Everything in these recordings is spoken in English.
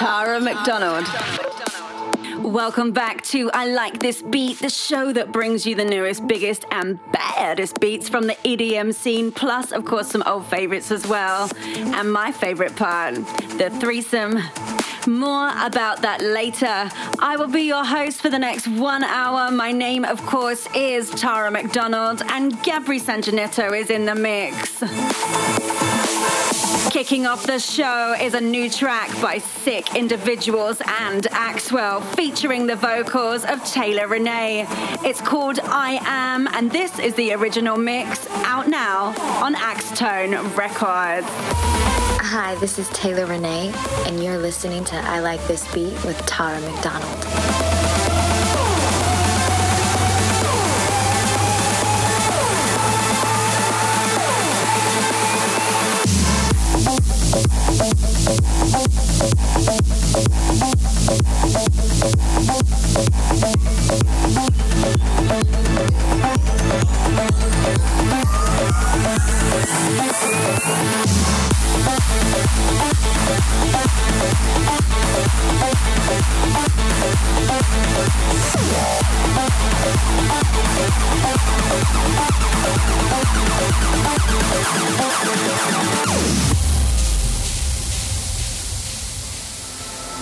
Tara McDonald. Welcome back to I Like This Beat, the show that brings you the newest, biggest, and baddest beats from the EDM scene, plus, of course, some old favorites as well. And my favorite part, the threesome. More about that later. I will be your host for the next one hour. My name, of course, is Tara McDonald, and Gabri Sanjanetto is in the mix. Kicking off the show is a new track by Sick Individuals and Axwell, featuring the vocals of Taylr Renee. It's called I Am, and this is the original mix, out now on Axtone Records. Hi, this is Taylr Renee, and you're listening to I Like This Beat with Tara McDonald. Thank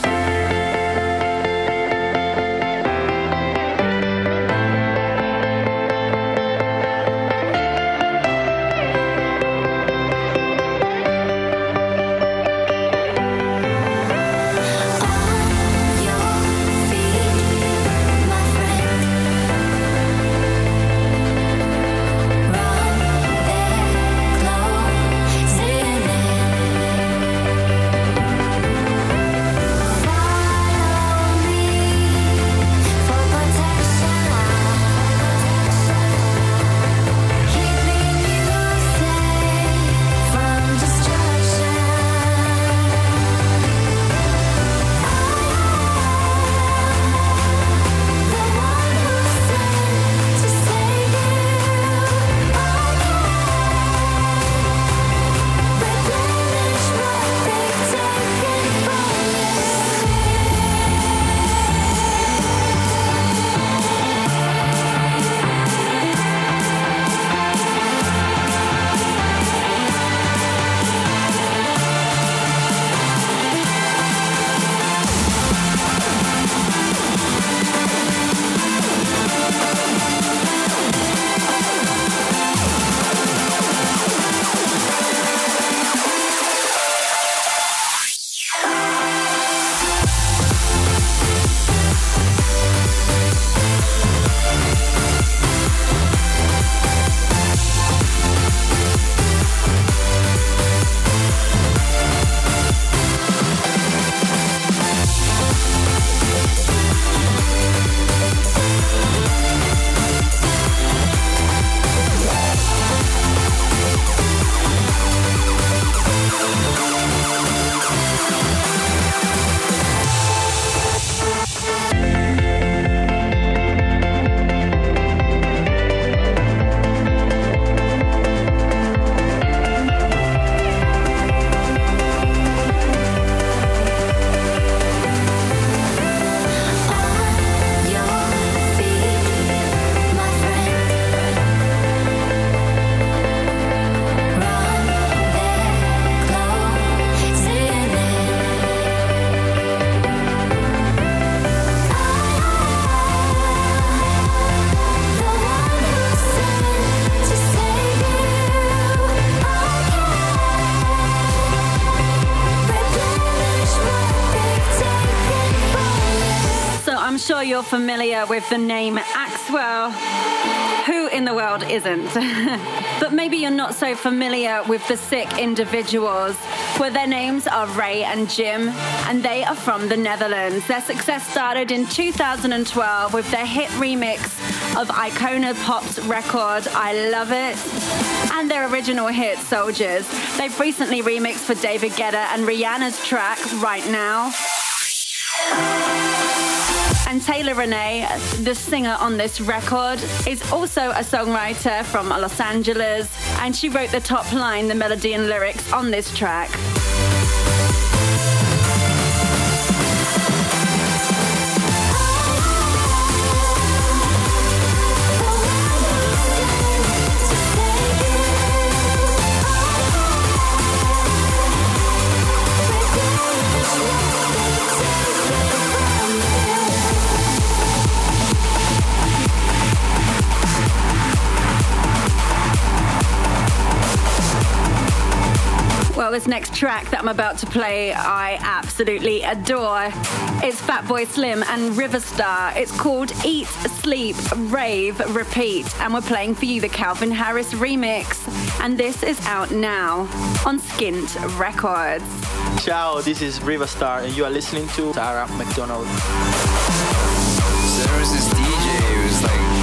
you're familiar with the name Axwell. Who in the world isn't? but maybe you're not so familiar with the sick individuals, where their names are Ray and Jim, and they are from the Netherlands. Their success started in 2012 with their hit remix of Icona Pop's record, I Love It, and their original hit, Soldiers. They've recently remixed for David Guetta and Rihanna's track, Right Now. And Taylr Renee, the singer on this record, is also a songwriter from Los Angeles, and she wrote the top line, the melody and lyrics on this track. This next track that I'm about to play, I absolutely adore. It's Fatboy Slim and Riva Starr. It's called Eat, Sleep, Rave, Repeat, and we're playing for you the Calvin Harris remix. And this is out now on Skint Records. Ciao, this is Riva Starr, and you are listening to Tara McDonald. There was this DJ who was like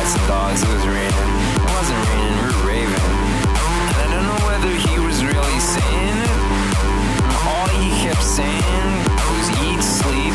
cats and dogs. It was raining. It wasn't raining, we were raving. And I don't know whether he was really saying it. All he kept saying was eat, sleep,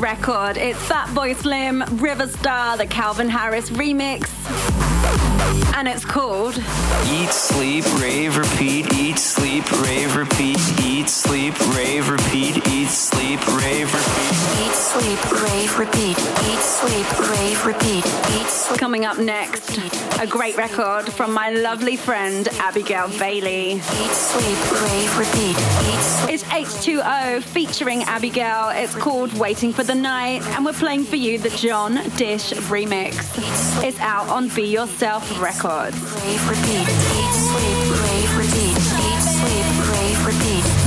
Record? It's Fatboy Slim, Riva Starr, the Calvin Harris remix. And it's called Eat, sleep, rave, repeat. Eat, sleep, rave, repeat. Eat, sleep, rave, repeat. Eat, sleep, rave, repeat. Eat, sleep, rave, repeat. Eat, sleep, rave, repeat. Eat, sleep. coming up next. A great record from my lovely friend Abigail Bailey. Eat, sleep, rave, repeat. Eat, sleep. It's H2O featuring Abigail. It's called Waiting for the Night, and we're playing for you the John Dish remix. It's out on Be Yourself Records. Rave, repeat. Eat, sleep, rave, repeat. Eat, sleep, rave, repeat.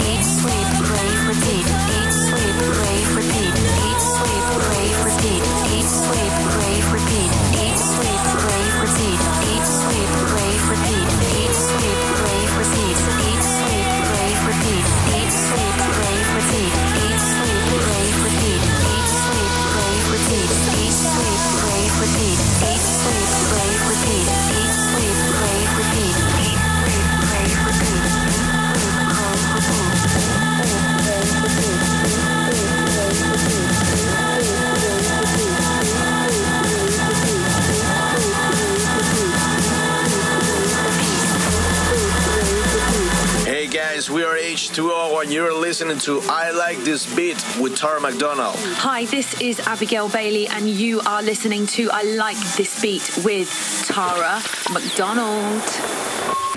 H2O, and you're listening to I Like This Beat with Tara McDonald. Hi, this is Abigail Bailey, and you are listening to I Like This Beat with Tara McDonald.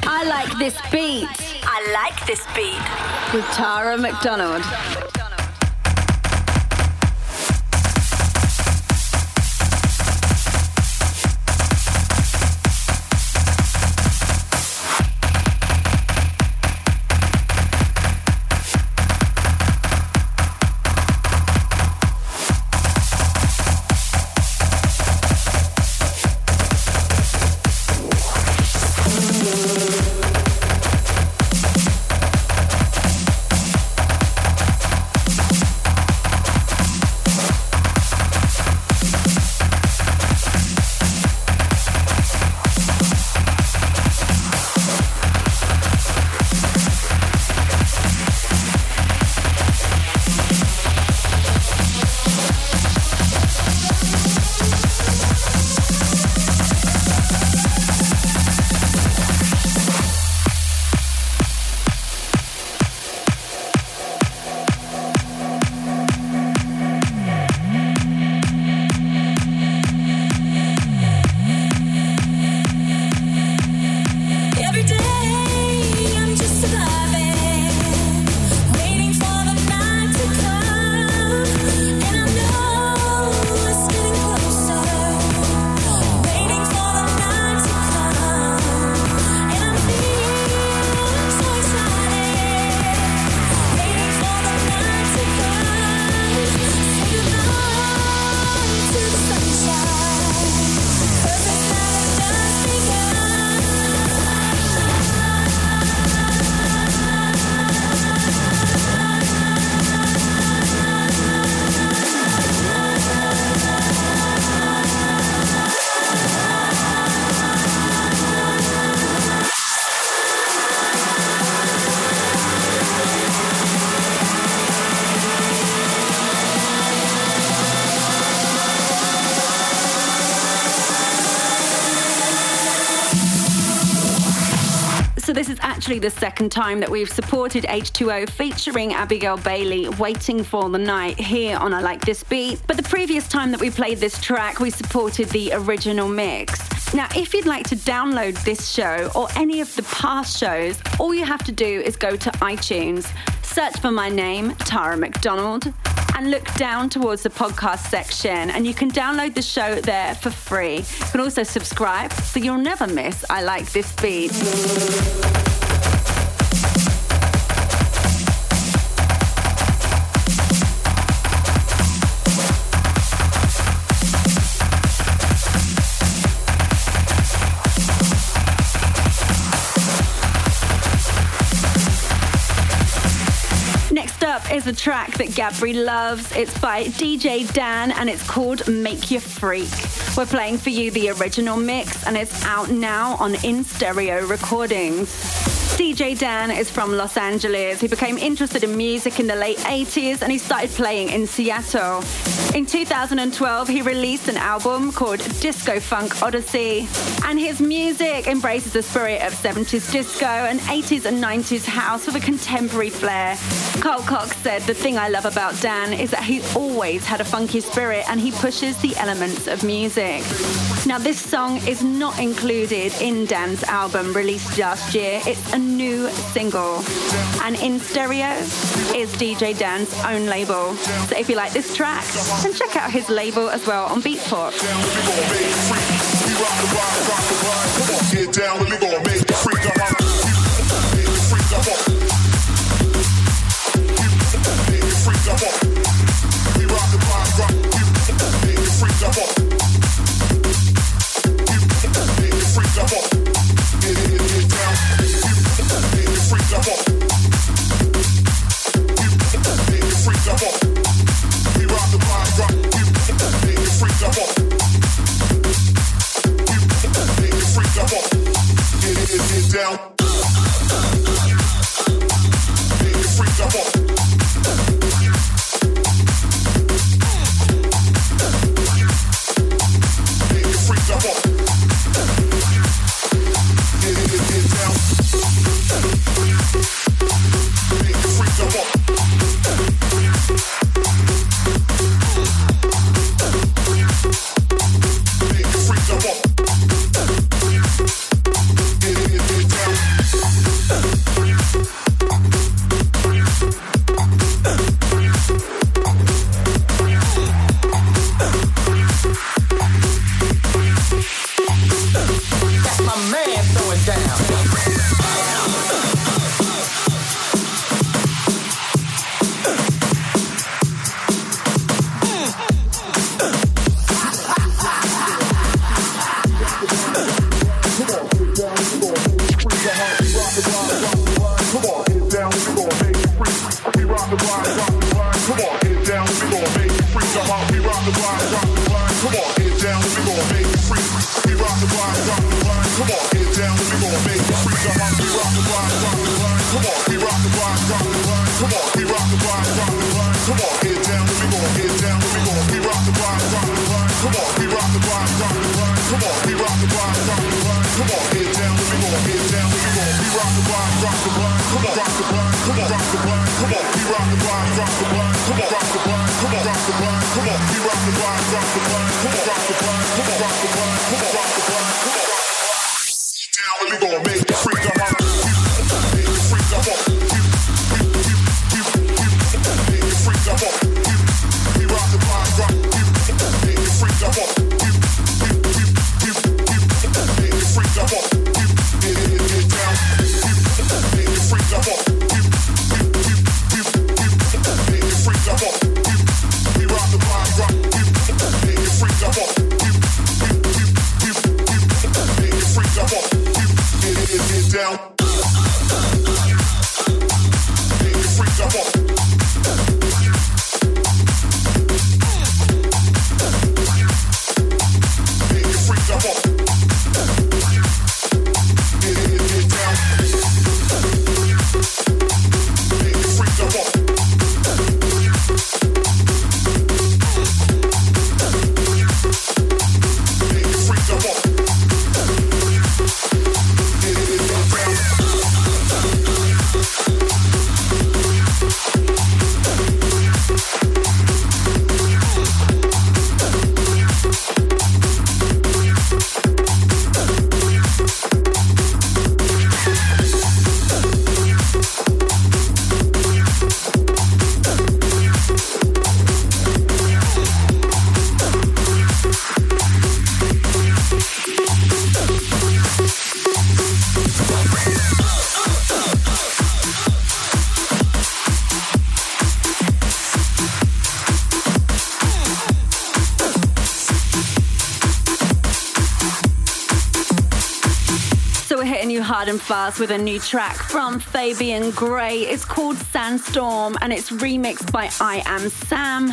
I like this beat. I like this beat with Tara McDonald. Actually the second time that we've supported H2O featuring Abigail Bailey, Waiting for the Night, here on I Like This Beat. But the previous time that we played this track, we supported the original mix. Now, if you'd like to download this show or any of the past shows, all you have to do is go to iTunes, search for my name, Tara McDonald, and look down towards the podcast section and you can download the show there for free. You can also subscribe so you'll never miss I Like This Beat. Is a track that Gabri loves. It's by DJ Dan and it's called Make You Freak. We're playing for you the original mix and it's out now on In Stereo Recordings. DJ Dan is from Los Angeles. He became interested in music in the late 80s and he started playing in Seattle. In 2012, he released an album called Disco Funk Odyssey, and his music embraces the spirit of 70s disco and 80s and 90s house with a contemporary flair. Carl Cox said, The thing I love about Dan is that he always had a funky spirit and he pushes the elements of music. Now, this song is not included in Dan's album released last year. It's a new single. And in stereo is DJ Dan's own label. So if you like this track, then check out his label as well on Beatport. Get down, we make freak fast with a new track from Fabian Gray. It's called Sandstorm and it's remixed by I Am Sam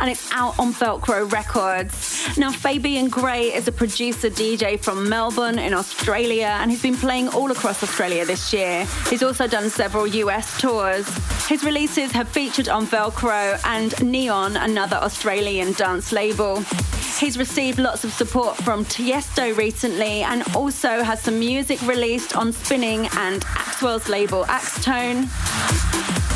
and it's out on Velcro Records. Now, Fabian Gray is a producer DJ from Melbourne in Australia and he's been playing all across Australia this year. He's also done several US tours. His releases have featured on Velcro and Neon, another Australian dance label. He's received lots of support from Tiesto recently and also has some music released on Spinnin' and Axwell's label Axtone.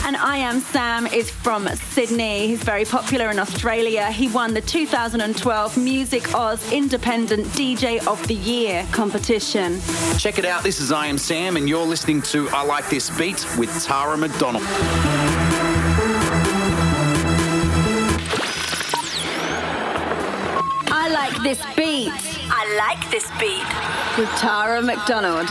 And I Am Sam is from Sydney. He's very popular in Australia. He won the 2012 Music Oz Independent DJ of the Year competition. Check it out. This is I Am Sam, and you're listening to I Like This Beat with Tara McDonald. I like this beat. I like this beat. With Tara McDonald.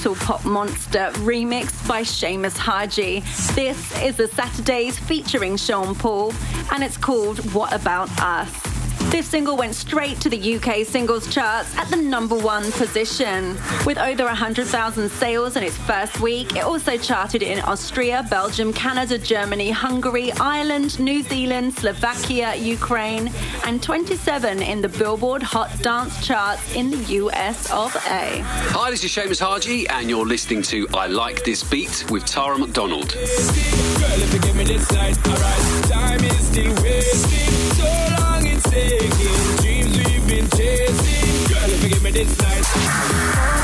Metal Pop Monster remixed by Seamus Haji. This is the Saturdays featuring Sean Paul and it's called What About Us. This single went straight to the UK singles charts at the number one position. With over 100,000 sales in its first week, it also charted in Austria, Belgium, Canada, Germany, Hungary, Ireland, New Zealand, Slovakia, Ukraine, and 27 in the Billboard Hot Dance charts in the US of A. Hi, this is Seamus Haji, and you're listening to I Like This Beat with Tara McDonald. Girl, midnight.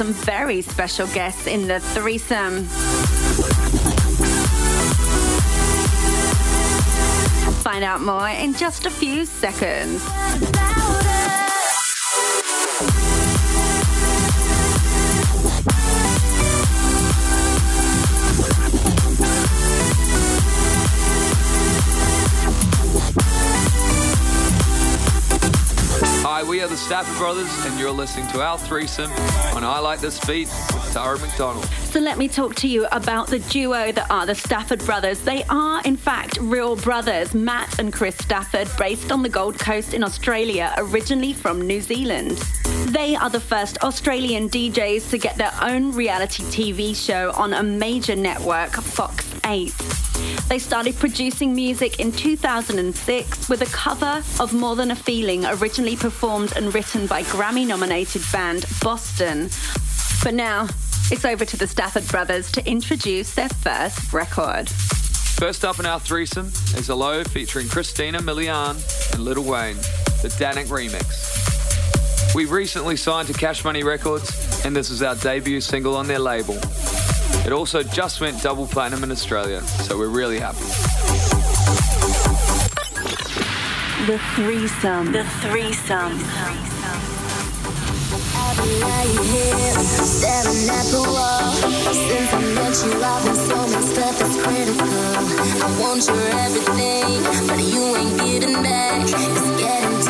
Some very special guests in the threesome. Find out more in just a few seconds. Are the Stafford Brothers, and you're listening to our threesome on I Like This Beat with Tara McDonald. So let me talk to you about the duo that are the Stafford brothers. They are, in fact, real brothers, Matt and Chris Stafford, based on the Gold Coast in Australia, originally from New Zealand. They are the first Australian DJs to get their own reality TV show on a major network, Fox 8. They started producing music in 2006 with a cover of More Than a Feeling, originally performed and written by Grammy nominated band Boston. But now, it's over to the Stafford brothers to introduce their first record. First up in our threesome is Hello featuring Christina Milian and Lil Wayne, the Dannic remix. We recently signed to Cash Money Records, and this is our debut single on their label. It also just went double platinum in Australia, so we're really happy. The threesome. The threesome. I've been lying here, staring at the wall. Since I met you, I've been so messed up, it's critical. I want your everything, but you ain't getting back. It's getting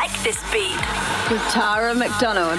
like this beat. With Tara McDonald.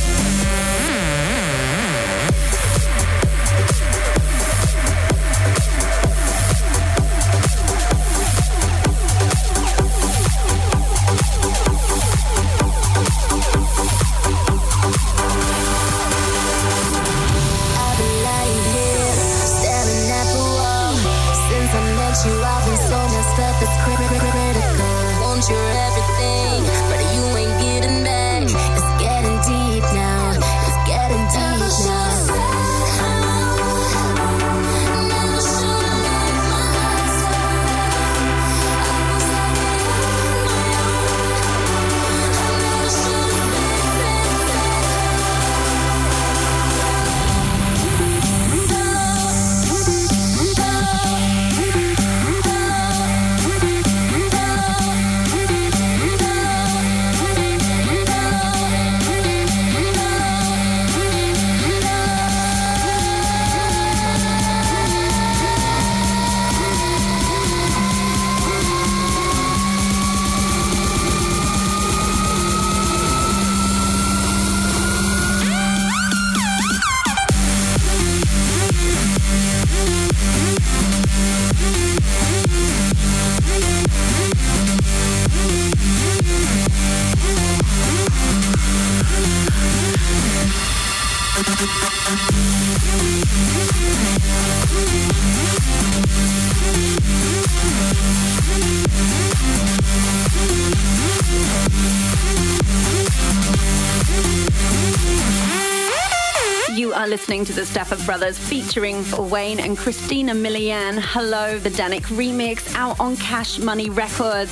Listening to the Stafford Brothers featuring Wayne and Christina Milian. Hello, the Dannic remix out on Cash Money Records.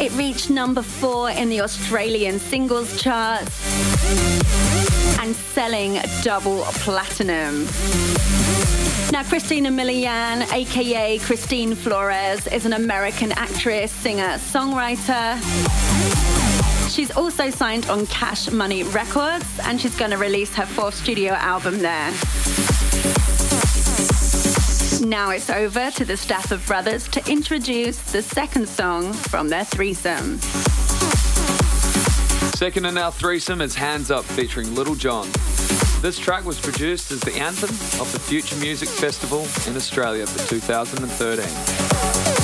It reached number four in the Australian singles charts and selling double platinum. Now, Christina Milian, aka Christine Flores, is an American actress, singer, songwriter. She's also signed on Cash Money Records and she's going to release her fourth studio album there. Now it's over to the Stafford Brothers to introduce the second song from their threesome. Second in our threesome is Hands Up featuring Lil Jon. This track was produced as the anthem of the Future Music Festival in Australia for 2013.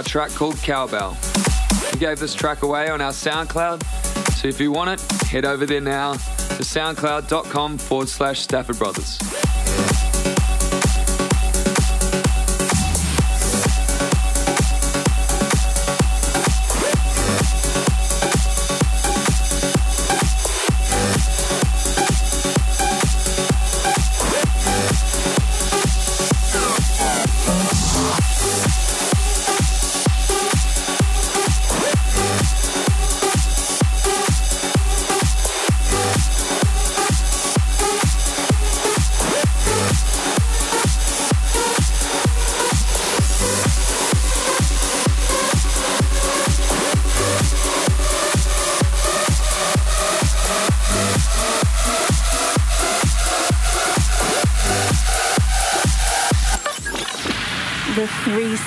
our track called Cowbell. We gave this track away on our SoundCloud, so if you want it, head over there now to soundcloud.com forward slash Stafford Brothers.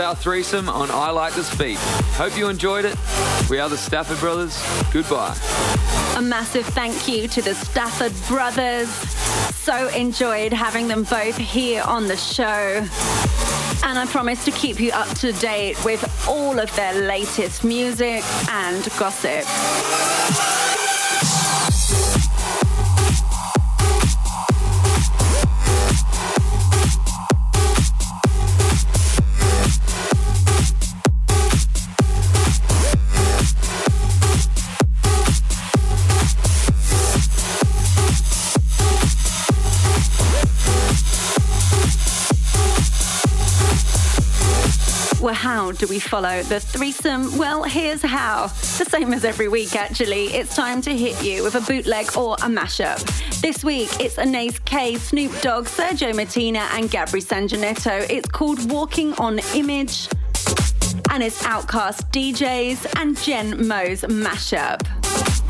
our threesome on I Like This Beat. Hope you enjoyed it. We are the Stafford Brothers. Goodbye. A massive thank you to the Stafford Brothers. So enjoyed having them both here on the show. And I promise to keep you up to date with all of their latest music and gossip. Do we follow the threesome? Well, here's how. The same as every week, actually. It's time to hit you with a bootleg or a mashup. This week, it's Anais K, Snoop Dogg, Sergio Mattina, and Gabri Sangineto. It's called Walking on Image. And it's Outcast DJs and Jen Mo's mashup.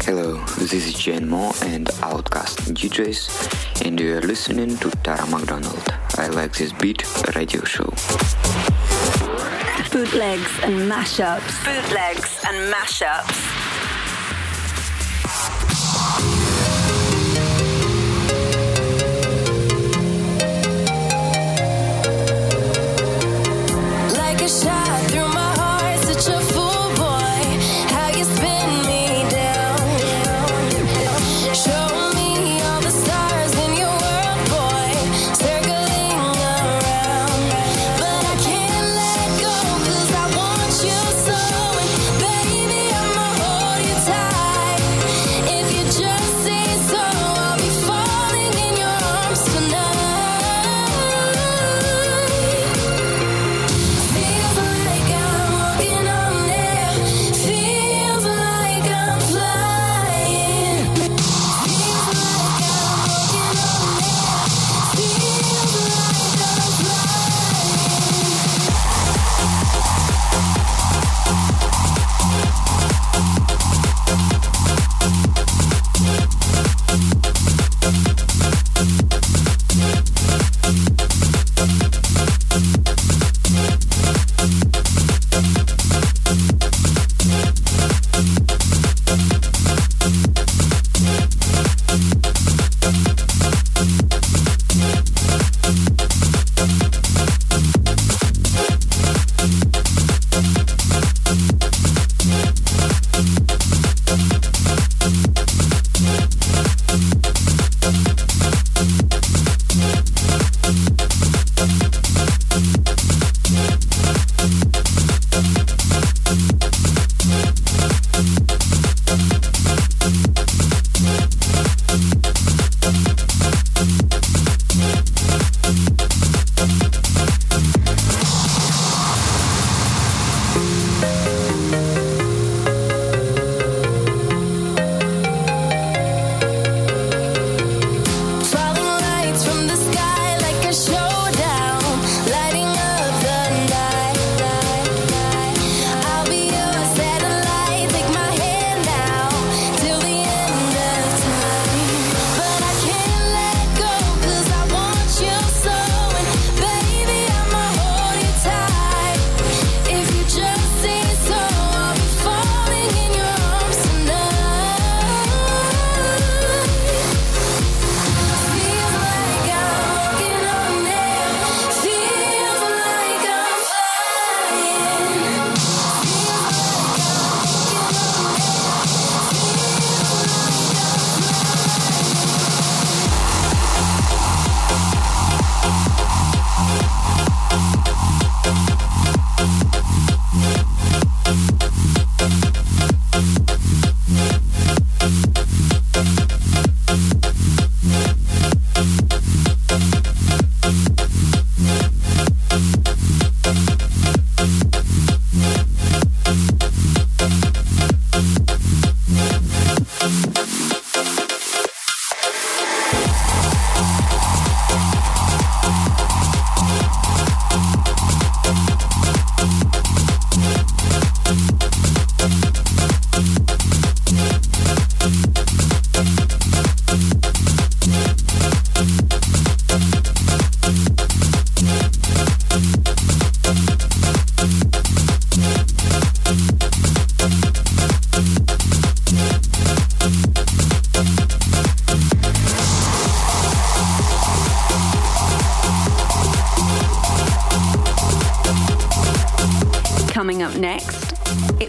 Hello, this is Jen Mo and Outcast DJs, and you are listening to Tara McDonald. I like this beat radio show bootlegs and mashups. Bootlegs and mashups. shot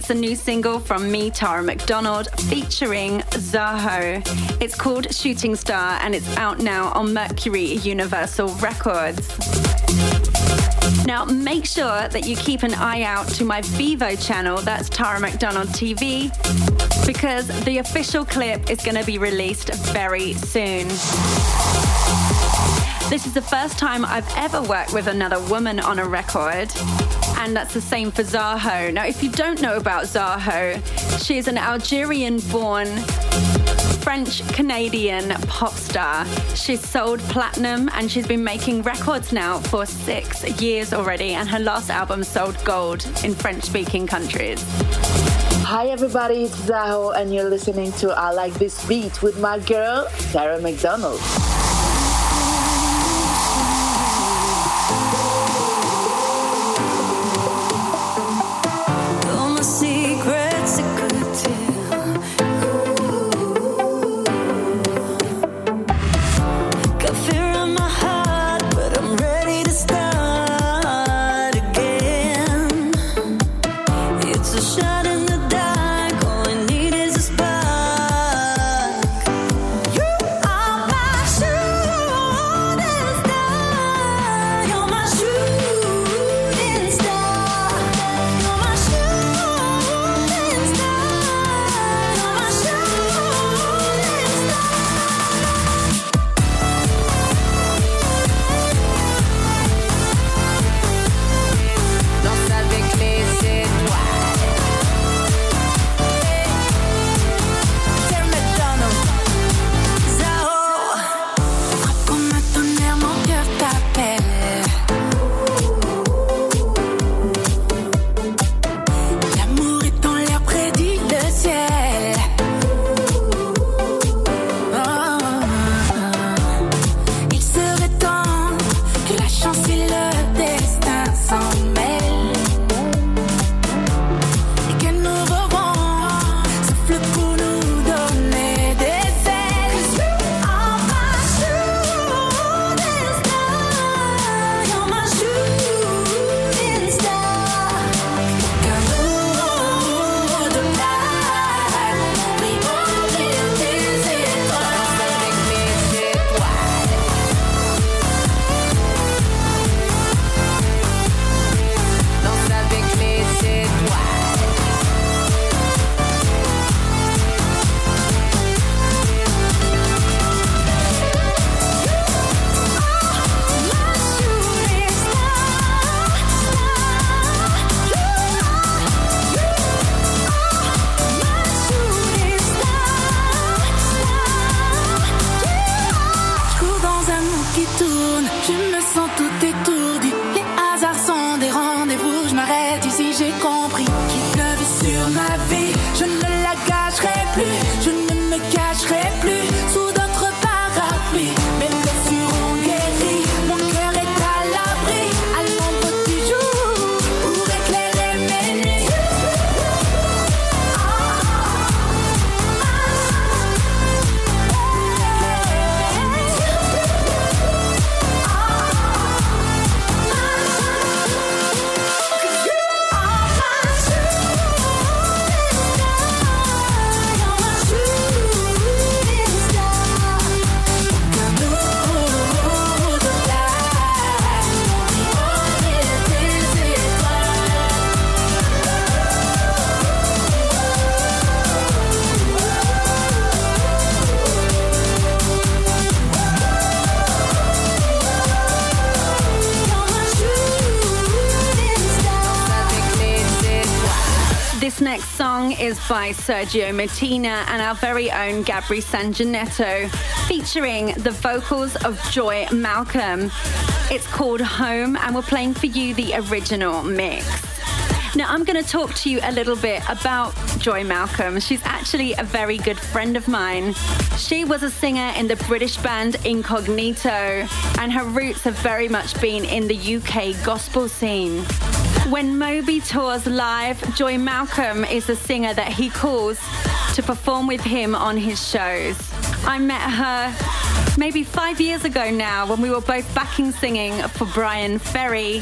it's a new single from me, Tara McDonald, featuring Zaho. It's called Shooting Star and it's out now on Mercury Universal Records. Now, make sure that you keep an eye out to my Vevo channel, that's Tara McDonald TV, because the official clip is going to be released very soon. This is the first time I've ever worked with another woman on a record, and that's the same for Zaho. Now, if you don't know about Zaho, she is an Algerian born French Canadian pop star. She's sold platinum and she's been making records now for six years already, and her last album sold gold in French speaking countries. Hi everybody, it's Zaho and you're listening to I Like This Beat with my girl, Sarah McDonald. Is by Sergio Mattina and our very own Gabri Sangineto, featuring the vocals of Joy Malcolm. It's called Home, and we're playing for you the original mix. Now, I'm going to talk to you a little bit about Joy Malcolm. She's actually a very good friend of mine. She was a singer in the British band Incognito, and her roots have very much been in the UK gospel scene. When Moby tours live, Joy Malcolm is the singer that he calls to perform with him on his shows. I met her maybe five years ago now when we were both backing singing for Bryan Ferry.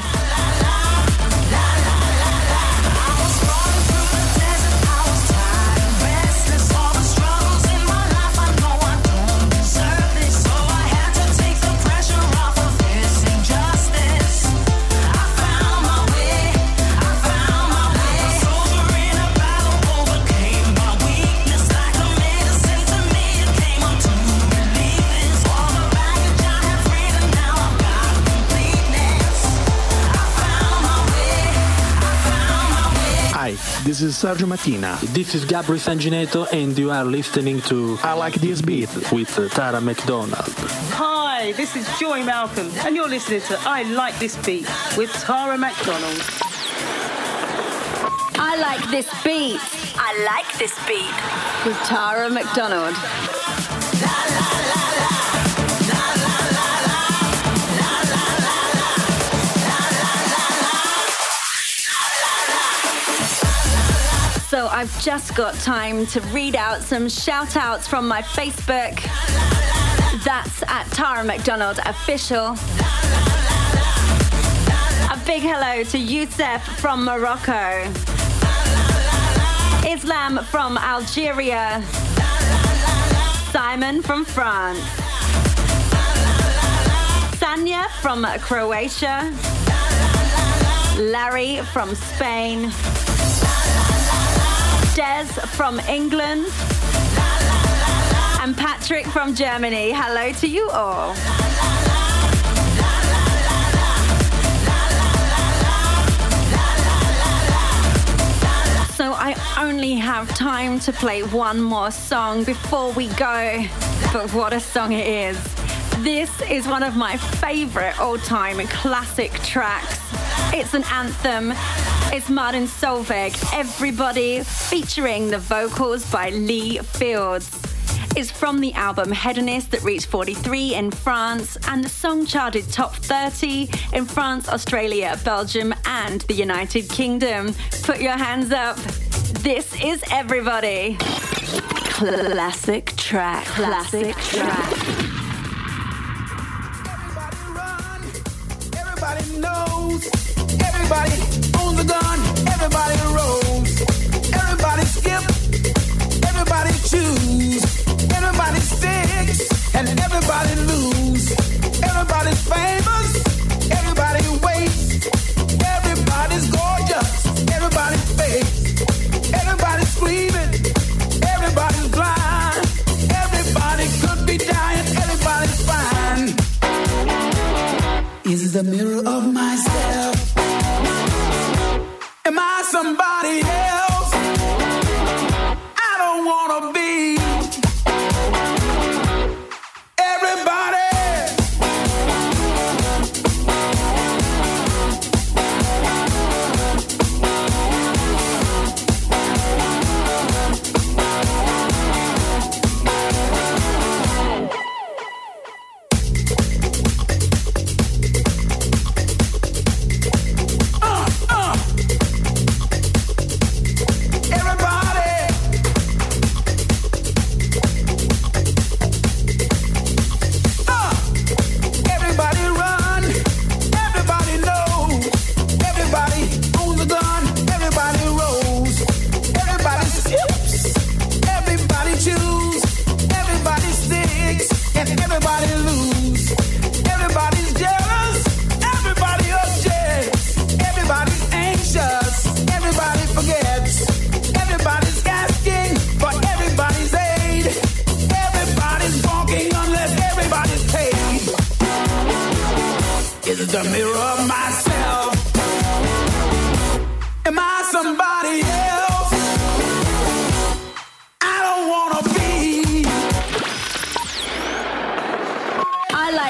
This is Sergio Mattina. This is Gabri Sangineto, and you are listening to I Like This Beat with Tara McDonald. Hi, this is Joy Malcolm, and you're listening to I Like This Beat with Tara McDonald. I like this beat. I like this beat. With Tara McDonald. I've just got time to read out some shout outs from my Facebook. That's at Tara McDonald Official. A big hello to Youssef from Morocco. Islam from Algeria. Simon from France. Sanya from Croatia. Larry from Spain. Des from England. And Patrick from Germany. Hello to you all. So I only have time to play one more song before we go. But what a song it is. This is one of my favorite all-time classic tracks. It's an anthem. It's Martin Solveig, Everybody, featuring the vocals by Lee Fields. It's from the album Hedonist that reached 43 in France, and the song charted top 30 in France, Australia, Belgium, and the United Kingdom. Put your hands up. This is Everybody. Classic track. Classic track. Everybody knows. Everybody owns a Everybody. Everybody. Everybody. Everybody sticks and everybody lose. Everybody's famous. Everybody. Everybody's gorgeous. Everybody's fake. Everybody's screaming. Everybody's blind. Everybody could be dying. Everybody's fine. Is the mirror of myself.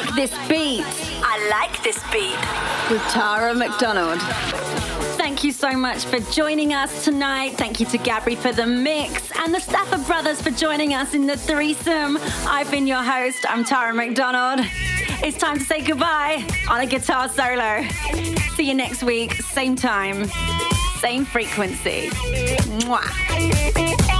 Like this beat. I like this beat. With Tara McDonald. Thank you so much for joining us tonight. Thank you to Gabri for the mix and the Stafford brothers for joining us in the threesome. I've been your host. I'm Tara McDonald. It's time to say goodbye on a guitar solo. See you next week, same time, same frequency. Mwah.